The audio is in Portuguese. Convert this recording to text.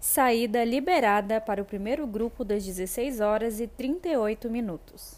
Saída liberada para o primeiro grupo das 16 horas e 38 minutos.